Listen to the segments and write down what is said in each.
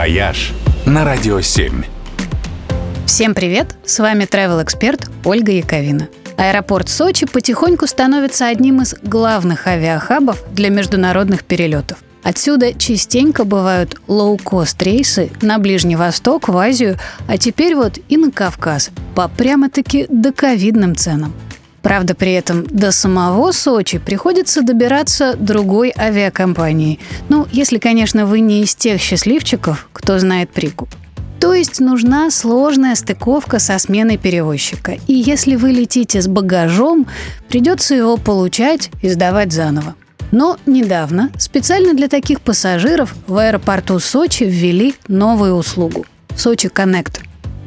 «Вояж» на Радио 7. Всем привет! С вами travel эксперт Ольга Яковина. Аэропорт Сочи потихоньку становится одним из главных авиахабов для международных перелетов. Отсюда частенько бывают лоу-кост рейсы на Ближний Восток, в Азию, а теперь вот и на Кавказ по прямо-таки доковидным ценам. Правда, при этом до самого Сочи приходится добираться другой авиакомпанией. Ну, если, конечно, вы не из тех счастливчиков, кто знает прикуп. То есть нужна сложная стыковка со сменой перевозчика. И если вы летите с багажом, придется его получать и сдавать заново. Но недавно специально для таких пассажиров в аэропорту Сочи ввели новую услугу – Сочи Коннект.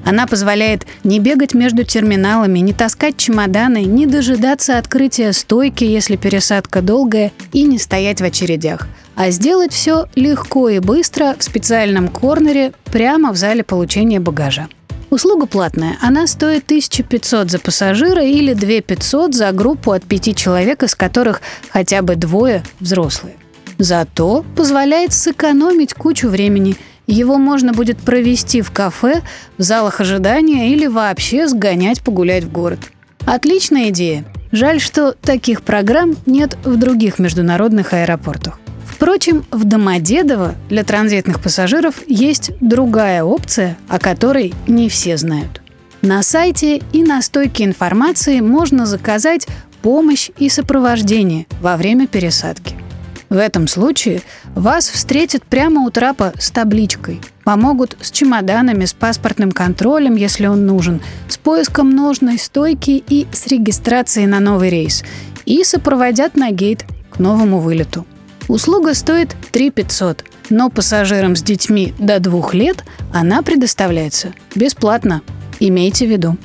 Она позволяет не бегать между терминалами, не таскать чемоданы, не дожидаться открытия стойки, если пересадка долгая, и не стоять в очередях, а сделать все легко и быстро в специальном корнере прямо в зале получения багажа. Услуга платная. Она стоит 1500 за пассажира или 2500 за группу от пяти человек, из которых хотя бы двое взрослые. Зато позволяет сэкономить кучу времени. Его можно будет провести в кафе, в залах ожидания или вообще сгонять погулять в город. Отличная идея. Жаль, что таких программ нет в других международных аэропортах. Впрочем, в Домодедово для транзитных пассажиров есть другая опция, о которой не все знают. На сайте и на стойке информации можно заказать помощь и сопровождение во время пересадки. В этом случае вас встретят прямо у трапа с табличкой. Помогут с чемоданами, с паспортным контролем, если он нужен, с поиском нужной стойки и с регистрацией на новый рейс. И сопроводят на гейт к новому вылету. Услуга стоит 3 500, но пассажирам с детьми до двух лет она предоставляется бесплатно. Имейте в виду.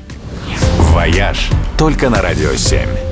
«Вояж» только на Радио 7.